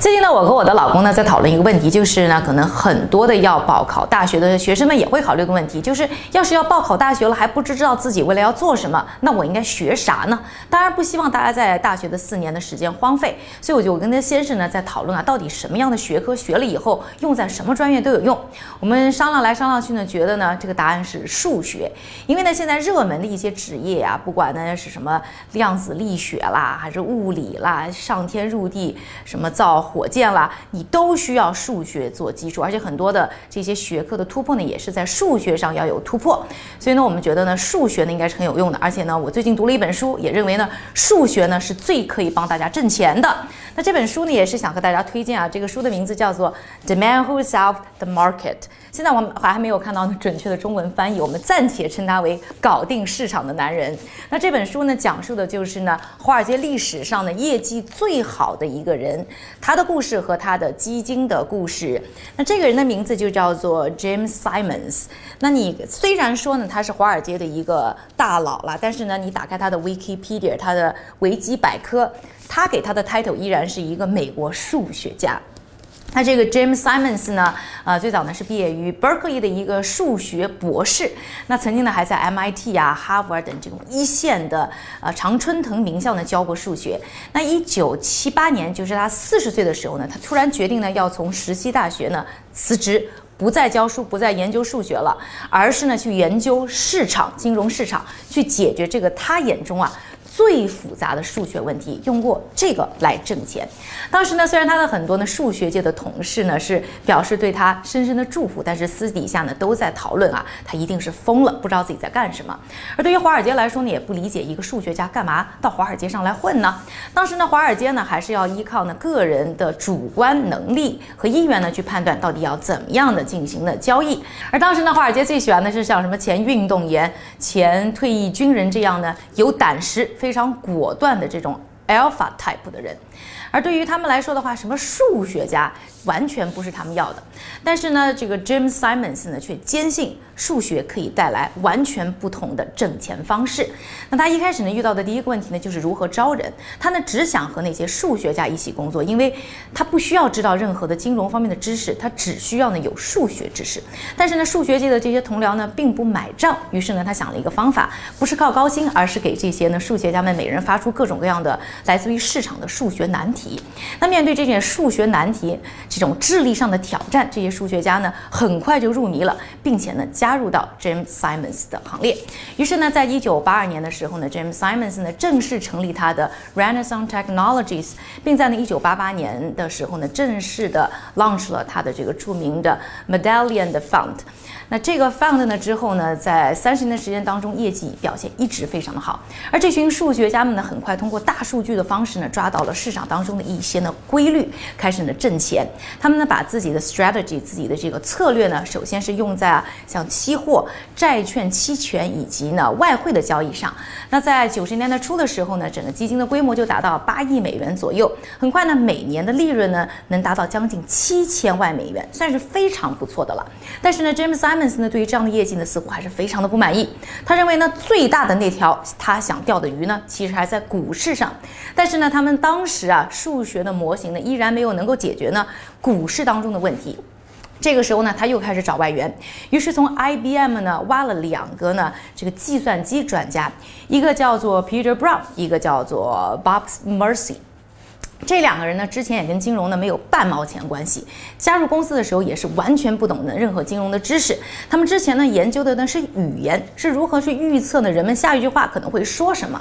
最近呢，我和我的老公呢在讨论一个问题，就是呢，可能很多的要报考大学的学生们也会考虑一个问题，就是要是要报考大学了，还不知道自己未来要做什么，那我应该学啥呢？当然不希望大家在大学的四年的时间荒废，所以我就跟那先生呢在讨论啊，到底什么样的学科学了以后用在什么专业都有用。我们商量来商量去呢，觉得呢这个答案是数学，因为呢现在热门的一些职业啊，不管呢是什么量子力学啦，还是物理啦，上天入地，什么造。火箭啦，你都需要数学做基础，而且很多的这些学科的突破呢，也是在数学上要有突破。所以呢，我们觉得呢，数学呢应该是很有用的。而且呢，我最近读了一本书，也认为呢，数学呢是最可以帮大家挣钱的。那这本书呢，也是想和大家推荐啊。这个书的名字叫做《The Man Who Solved the Market》。现在我们还还没有看到准确的中文翻译，我们暂且称他为“搞定市场的男人”。那这本书呢，讲述的就是呢，华尔街历史上的业绩最好的一个人，他的故事和他的基金的故事。那这个人的名字就叫做 James Simons。那你虽然说呢他是华尔街的一个大佬了，但是呢，你打开他的 Wikipedia，他的维基百科，他给他的 title 依然是一个美国数学家。他这个 James Simons 呢，呃，最早呢是毕业于 Berkeley 的一个数学博士，那曾经呢还在 MIT 啊、哈佛等这种一线的呃常春藤名校呢教过数学。那一九七八年，就是他四十岁的时候呢，他突然决定呢要从石溪大学呢辞职，不再教书，不再研究数学了，而是呢去研究市场、金融市场，去解决这个他眼中啊。最复杂的数学问题，用过这个来挣钱。当时呢，虽然他的很多呢数学界的同事呢是表示对他深深的祝福，但是私底下呢都在讨论啊，他一定是疯了，不知道自己在干什么。而对于华尔街来说呢，也不理解一个数学家干嘛到华尔街上来混呢？当时呢，华尔街呢还是要依靠呢个人的主观能力和意愿呢去判断到底要怎么样的进行的交易。而当时呢，华尔街最喜欢的是像什么前运动员、前退役军人这样的有胆识。非非常果断的这种 alpha type 的人，而对于他们来说的话，什么数学家？完全不是他们要的，但是呢，这个 Jim Simons 呢却坚信数学可以带来完全不同的挣钱方式。那他一开始呢遇到的第一个问题呢就是如何招人。他呢只想和那些数学家一起工作，因为他不需要知道任何的金融方面的知识，他只需要呢有数学知识。但是呢，数学界的这些同僚呢并不买账，于是呢他想了一个方法，不是靠高薪，而是给这些呢数学家们每人发出各种各样的来自于市场的数学难题。题那面对这些数学难题，这种智力上的挑战，这些数学家呢很快就入迷了，并且呢加入到 James Simons 的行列。于是呢，在一九八二年的时候呢，James Simons 呢正式成立他的 Renaissance Technologies，并在呢一九八八年的时候呢正式的 launch 了他的这个著名的 Medallion 的 Fund。那这个 Fund 呢之后呢，在三十年的时间当中，业绩表现一直非常的好。而这群数学家们呢，很快通过大数据的方式呢，抓到了市场当中中的一些呢规律，开始呢挣钱。他们呢，把自己的 strategy，自己的这个策略呢，首先是用在啊像期货、债券、期权以及呢外汇的交易上。那在九十年代初的时候呢，整个基金的规模就达到八亿美元左右。很快呢，每年的利润呢，能达到将近七千万美元，算是非常不错的了。但是呢，James Simons 呢，对于这样的业绩呢，似乎还是非常的不满意。他认为呢，最大的那条他想钓的鱼呢，其实还在股市上。但是呢，他们当时啊，数学的模型呢，依然没有能够解决呢。股市当中的问题，这个时候呢，他又开始找外援，于是从 IBM 呢挖了两个呢这个计算机专家，一个叫做 Peter Brown，一个叫做 Bob Mercy。这两个人呢，之前也跟金融呢没有半毛钱关系，加入公司的时候也是完全不懂的任何金融的知识。他们之前呢研究的呢是语言，是如何去预测呢人们下一句话可能会说什么。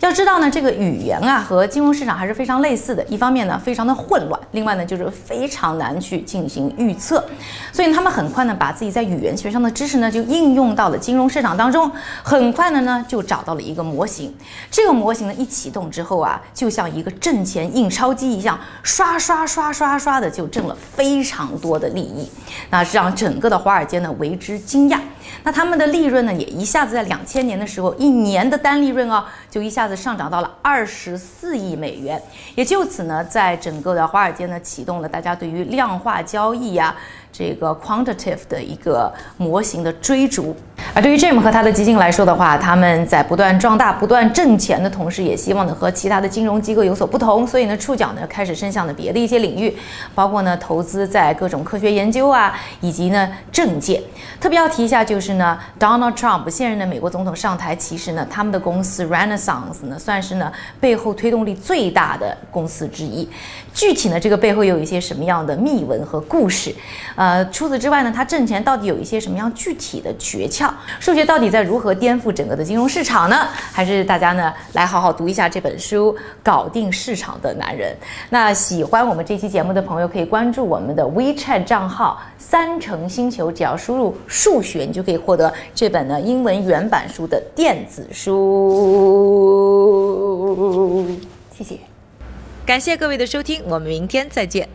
要知道呢，这个语言啊和金融市场还是非常类似的，一方面呢非常的混乱，另外呢就是非常难去进行预测。所以他们很快呢把自己在语言学上的知识呢就应用到了金融市场当中，很快的呢就找到了一个模型。这个模型呢一启动之后啊，就像一个挣钱印。钞机一样，刷刷刷刷刷的就挣了非常多的利益，那让整个的华尔街呢为之惊讶。那他们的利润呢，也一下子在两千年的时候，一年的单利润啊，就一下子上涨到了二十四亿美元。也就此呢，在整个的华尔街呢，启动了大家对于量化交易呀。这个 quantitative 的一个模型的追逐，而对于 Jim 和他的基金来说的话，他们在不断壮大、不断挣钱的同时，也希望呢和其他的金融机构有所不同，所以呢触角呢开始伸向了别的一些领域，包括呢投资在各种科学研究啊，以及呢政界。特别要提一下就是呢，Donald Trump 现任的美国总统上台，其实呢他们的公司 Renaissance 呢算是呢背后推动力最大的公司之一。具体呢这个背后有一些什么样的秘闻和故事？呃，除此之外呢，他挣钱到底有一些什么样具体的诀窍？数学到底在如何颠覆整个的金融市场呢？还是大家呢来好好读一下这本书，搞定市场的男人。那喜欢我们这期节目的朋友，可以关注我们的 WeChat 账号三成星球，只要输入数学，你就可以获得这本呢英文原版书的电子书。谢谢，感谢各位的收听，我们明天再见。